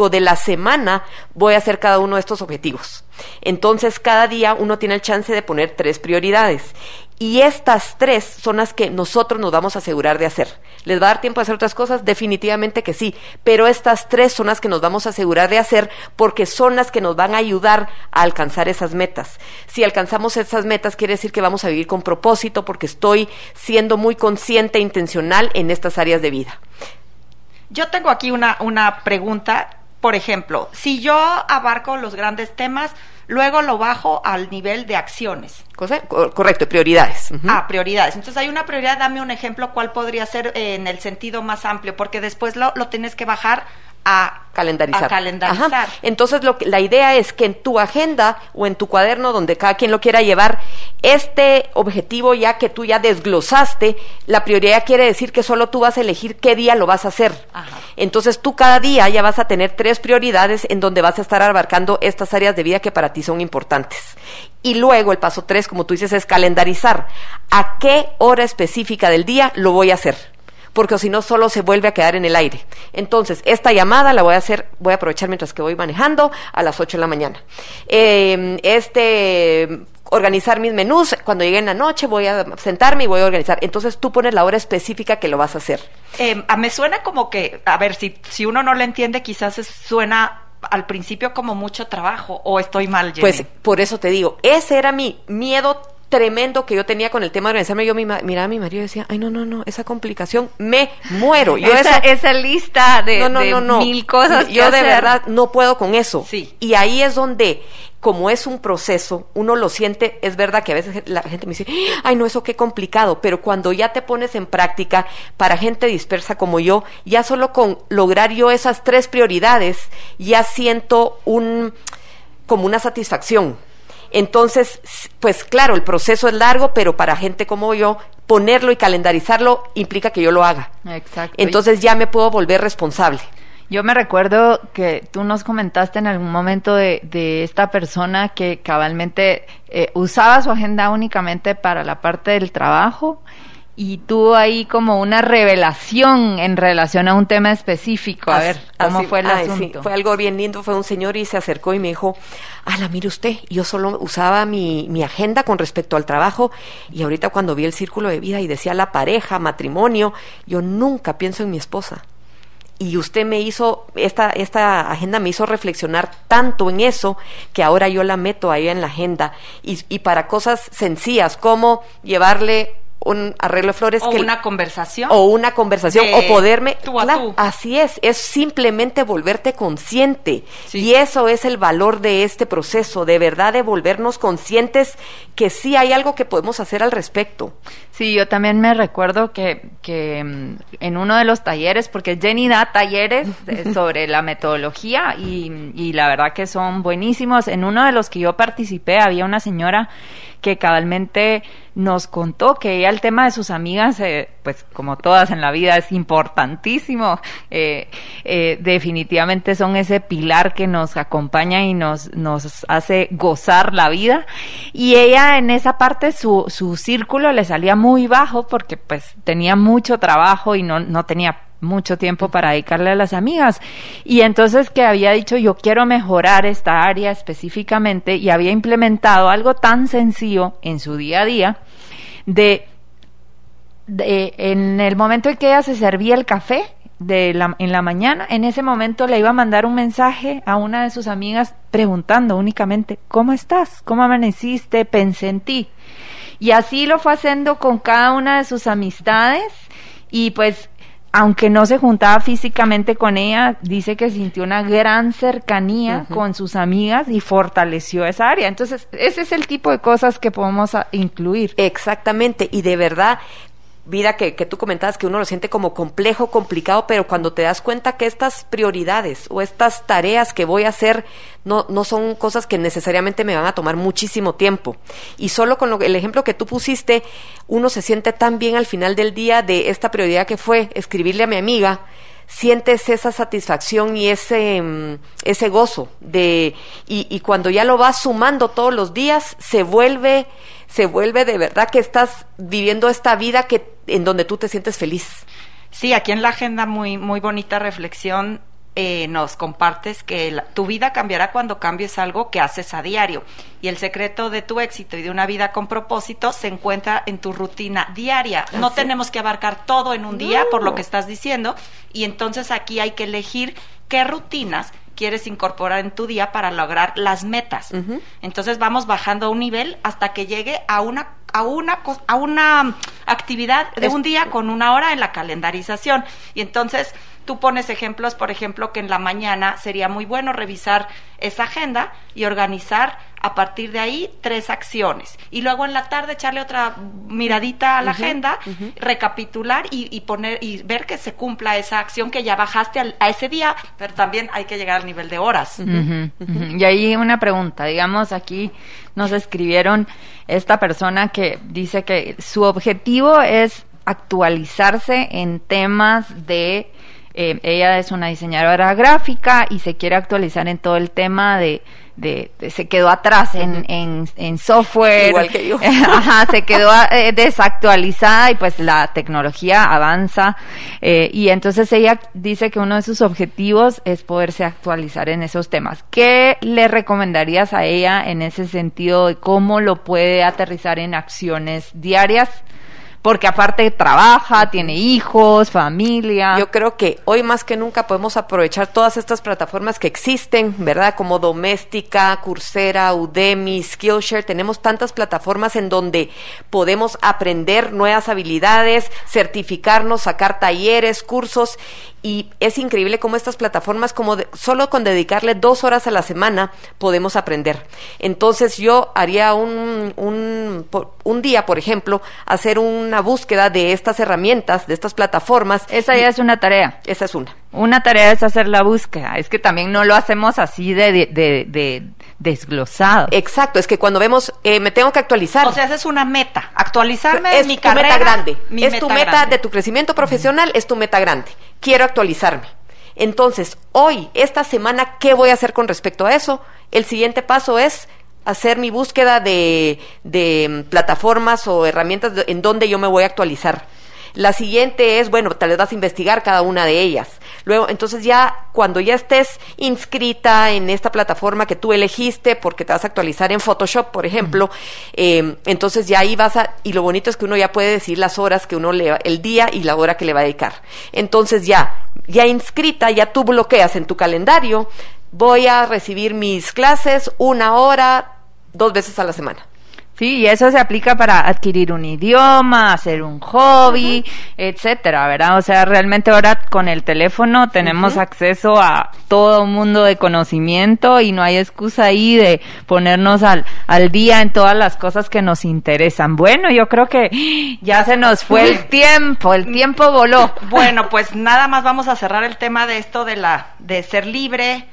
[SPEAKER 4] de la semana voy a hacer cada uno de estos objetivos. Entonces, cada día uno tiene el chance de poner tres prioridades. Y estas tres son las que nosotros nos vamos a asegurar de hacer. ¿Les va a dar tiempo a hacer otras cosas? Definitivamente que sí. Pero estas tres son las que nos vamos a asegurar de hacer porque son las que nos van a ayudar a alcanzar esas metas. Si alcanzamos esas metas, quiere decir que vamos a vivir con propósito porque estoy siendo muy consciente e intencional en estas áreas de vida.
[SPEAKER 2] Yo tengo aquí una, una pregunta. Por ejemplo, si yo abarco los grandes temas, luego lo bajo al nivel de acciones.
[SPEAKER 4] Correcto, prioridades.
[SPEAKER 2] Ah, prioridades. Entonces hay una prioridad, dame un ejemplo, cuál podría ser eh, en el sentido más amplio, porque después lo, lo tienes que bajar a
[SPEAKER 4] calendarizar.
[SPEAKER 2] calendarizar.
[SPEAKER 4] Entonces, lo que, la idea es que en tu agenda o en tu cuaderno, donde cada quien lo quiera llevar, este objetivo ya que tú ya desglosaste, la prioridad quiere decir que solo tú vas a elegir qué día lo vas a hacer. Entonces, tú cada día ya vas a tener tres prioridades en donde vas a estar abarcando estas áreas de vida que para ti son importantes. Y luego, el paso tres, como tú dices, es calendarizar. ¿A qué hora específica del día lo voy a hacer? Porque si no solo se vuelve a quedar en el aire. Entonces, esta llamada la voy a hacer, voy a aprovechar mientras que voy manejando a las 8 de la mañana. Em, este organizar mis menús, cuando llegue en la noche voy a sentarme y voy a organizar. Entonces tú pones la hora específica que lo vas a hacer.
[SPEAKER 2] Eh, me suena como que, a ver, si, si uno no lo entiende, quizás suena al principio como mucho trabajo o estoy mal. Jenny?
[SPEAKER 4] Pues por eso te digo, ese era mi miedo tremendo que yo tenía con el tema de organizarme. Yo miraba a mi marido y decía, ay, no, no, no, esa complicación, me muero. Yo
[SPEAKER 3] esa, esa lista de, mil cosas.
[SPEAKER 4] Yo de verdad no puedo con eso.
[SPEAKER 2] Sí.
[SPEAKER 4] Y ahí es donde, como es un proceso, uno lo siente, es verdad que a veces la gente me dice, ay, no, eso qué complicado, pero cuando ya te pones en práctica, para gente dispersa como yo, ya solo con lograr yo esas tres prioridades, ya siento un como una satisfacción entonces, pues claro, el proceso es largo, pero para gente como yo, ponerlo y calendarizarlo implica que yo lo haga.
[SPEAKER 3] Exacto.
[SPEAKER 4] Entonces ya me puedo volver responsable.
[SPEAKER 3] Yo me recuerdo que tú nos comentaste en algún momento de, esta persona que cabalmente eh, usaba su agenda únicamente para la parte del trajo y tuvo ahí como una revelación en relación a un tema específico. A ver, ¿cómo fue el asunto?
[SPEAKER 4] Fue algo bien lindo, fue un señor y se acercó y me dijo, ala, mire usted, yo solo usaba mi, mi agenda con respecto al trabajo y ahorita cuando vi el círculo de vida y decía la pareja, matrimonio, yo nunca pienso en mi esposa y usted me hizo, esta, esta agenda me hizo reflexionar tanto en eso que ahora yo la meto ahí en la agenda y, y para cosas sencillas como llevarle un arreglo de flores.
[SPEAKER 2] O una conversación.
[SPEAKER 4] O una conversación, o poderme... Así es, es simplemente volverte consciente. Y eso es el valor de este proceso, de verdad de volvernos conscientes que sí hay algo que podemos hacer al respecto.
[SPEAKER 3] Sí, yo también me recuerdo que, que mm, en uno de los talleres, porque Jenny da talleres sobre la metodología y, y la verdad que son buenísimos. En uno de los que yo participé había una señora que cabalmente nos contó que ella el tema de sus amigas, eh, pues como todas en la vida, es importantísimo. Eh, eh, definitivamente son ese pilar que nos acompaña y nos, nos hace gozar la vida. Y ella en esa parte, su, su círculo le salía muy muy bajo porque pues tenía mucho trabajo y no, no tenía mucho tiempo para dedicarle a las amigas. Y entonces que había dicho yo quiero mejorar esta área específicamente y había implementado algo tan sencillo en su día a día de, de en el momento en que ella se servía el café, de la, en la mañana, en ese momento le iba a mandar un mensaje a una de sus amigas preguntando únicamente, ¿cómo estás? ¿Cómo amaneciste? Pensé en ti. Y así lo fue haciendo con cada una de sus amistades y pues aunque no se juntaba físicamente con ella, dice que sintió una gran cercanía con sus amigas y fortaleció esa área. Entonces, ese es el tipo de cosas que podemos incluir.
[SPEAKER 4] Exactamente, y de verdad, vida que, que, tú comentabas que uno lo siente como complejo, complicado, pero cuando te das cuenta que estas prioridades o estas tareas que voy a hacer no, no son cosas que necesariamente me van a tomar muchísimo tiempo. Y solo con lo, el ejemplo que tú pusiste, uno se siente tan bien al final del día de esta prioridad que fue escribirle a mi amiga, sientes esa satisfacción y ese, mm, ese gozo de, y, y cuando ya lo vas sumando todos los días, se vuelve se vuelve de verdad que estás viviendo esta vida que en donde tú te sientes feliz.
[SPEAKER 2] Sí, aquí en la agenda muy muy bonita reflexión eh, nos compartes que tu vida cambiará cuando cambies algo que haces a diario. Y el secreto de tu éxito y de una vida con propósito se encuentra en tu rutina diaria. No tenemos que abarcar todo en un día, por lo que estás diciendo. Y entonces aquí hay que elegir qué rutinas quieres incorporar en tu día para lograr las metas. Entonces vamos bajando a un nivel hasta que llegue a una a una a una actividad de un día con una hora en la calendarización. Y entonces tú pones ejemplos, por ejemplo, que en la mañana sería muy bueno revisar esa agenda y organizar a partir de ahí tres acciones. Y luego en la tarde echarle otra miradita a la agenda, recapitular y, poner y ver que se cumpla esa acción que ya bajaste a ese día, pero también hay que llegar al nivel de horas.
[SPEAKER 3] Y ahí una pregunta, digamos aquí nos escribieron esta persona que dice que su objetivo es actualizarse en temas de eh, ella es una diseñadora gráfica y se quiere actualizar en todo el tema de, de, se quedó atrás en, en, software.
[SPEAKER 4] Igual que yo.
[SPEAKER 3] Ajá, se quedó eh, desactualizada y pues la tecnología avanza. Eh, y entonces ella dice que uno de sus objetivos es poderse actualizar en esos temas. ¿Qué le recomendarías a ella en ese sentido de cómo lo puede aterrizar en acciones diarias? Porque aparte trabaja, tiene hijos, familia.
[SPEAKER 4] Yo creo que hoy más que nunca podemos aprovechar todas estas plataformas que existen, ¿verdad? Como Doméstica, Coursera, Udemy, Skillshare, tenemos tantas plataformas en donde podemos aprender nuevas habilidades, certificarnos, sacar talleres, cursos y es increíble cómo estas plataformas, como solo con dedicarle dos horas a la semana, podemos aprender. Entonces yo haría un, un, un día, por ejemplo, hacer una búsqueda de estas herramientas, de estas plataformas.
[SPEAKER 3] Esa ya es una tarea.
[SPEAKER 4] Esa es una.
[SPEAKER 3] Una tarea es hacer la búsqueda. Es que también no lo hacemos así de, de, de, desglosado.
[SPEAKER 4] Exacto, es que cuando vemos, eh, me tengo que actualizar.
[SPEAKER 2] O sea, esa es una meta. Actualizarme
[SPEAKER 4] es
[SPEAKER 2] mi
[SPEAKER 4] tu meta grande. es tu meta de tu crecimiento profesional, es tu meta grande quiero actualizarme. Entonces, hoy, esta semana, ¿qué voy a hacer con respecto a eso? El siguiente paso es hacer mi búsqueda de, de plataformas o herramientas en donde yo me voy a actualizar. La siguiente es, bueno, tal vez vas a investigar cada una de ellas. Luego, entonces ya cuando ya estés inscrita en esta plataforma que tú elegiste, porque te vas a actualizar en Photoshop, por ejemplo, eh, entonces ya ahí vas a, y lo bonito es que uno ya puede decir las horas que uno le, el día y la hora que le va a dedicar. Entonces ya, ya inscrita, ya tú bloqueas en tu calendario, voy a recibir mis clases una hora, dos veces a la semana.
[SPEAKER 3] Sí, y eso se aplica para adquirir un idioma, hacer un hobby, etcétera, ¿verdad? O sea, realmente ahora con el teléfono tenemos acceso a todo un mundo de conocimiento y no hay excusa ahí de ponernos al, al día en todas las cosas que nos interesan. Bueno, yo creo que ya se nos fue el tiempo, el tiempo voló.
[SPEAKER 2] Bueno, pues nada más vamos a cerrar el tema de esto de la de ser libre.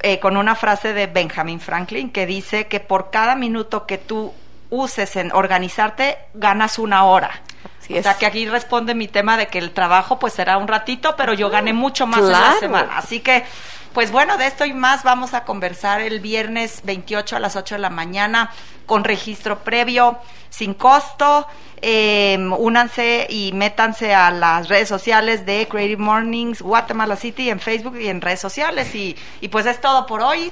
[SPEAKER 2] Eh, con una frase de Benjamin Franklin que dice que por cada minuto que tú uses en organizarte, ganas una hora. o sea que aquí responde mi tema de que el trabajo pues será un ratito, pero yo gané mucho más en la semana. Así que Pues bueno, de esto y más vamos a conversar el viernes 28 a las 8 de la mañana con registro previo, sin costo. Eh, únanse y métanse a las redes sociales de Creative Mornings Guatemala City en Facebook y en redes sociales. Y, y pues es todo por hoy.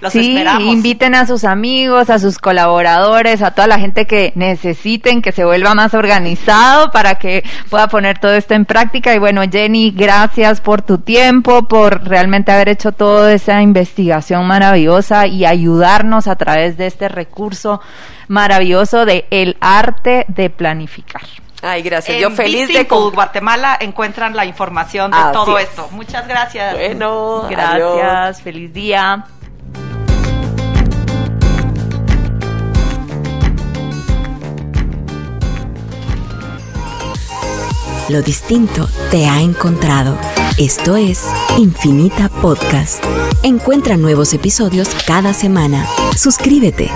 [SPEAKER 2] Los
[SPEAKER 3] sí,
[SPEAKER 2] esperamos.
[SPEAKER 3] inviten a sus amigos, a sus colaboradores, a toda la gente que necesiten que se vuelva más organizado para que pueda poner todo esto en práctica. Y bueno, Jenny, gracias por tu tiempo, por realmente haber hecho toda esa investigación maravillosa y ayudarnos a través de este recurso maravilloso de el arte de planificar.
[SPEAKER 4] Ay, gracias.
[SPEAKER 2] En
[SPEAKER 4] Yo feliz de comp-
[SPEAKER 2] Guatemala encuentran la información de
[SPEAKER 4] Así
[SPEAKER 2] todo
[SPEAKER 4] es.
[SPEAKER 2] esto. Muchas gracias.
[SPEAKER 4] Bueno,
[SPEAKER 3] Gracias,
[SPEAKER 4] adiós.
[SPEAKER 3] feliz día.
[SPEAKER 1] Lo distinto te ha encontrado. Esto es Infinita Podcast. Encuentra nuevos episodios cada semana. Suscríbete.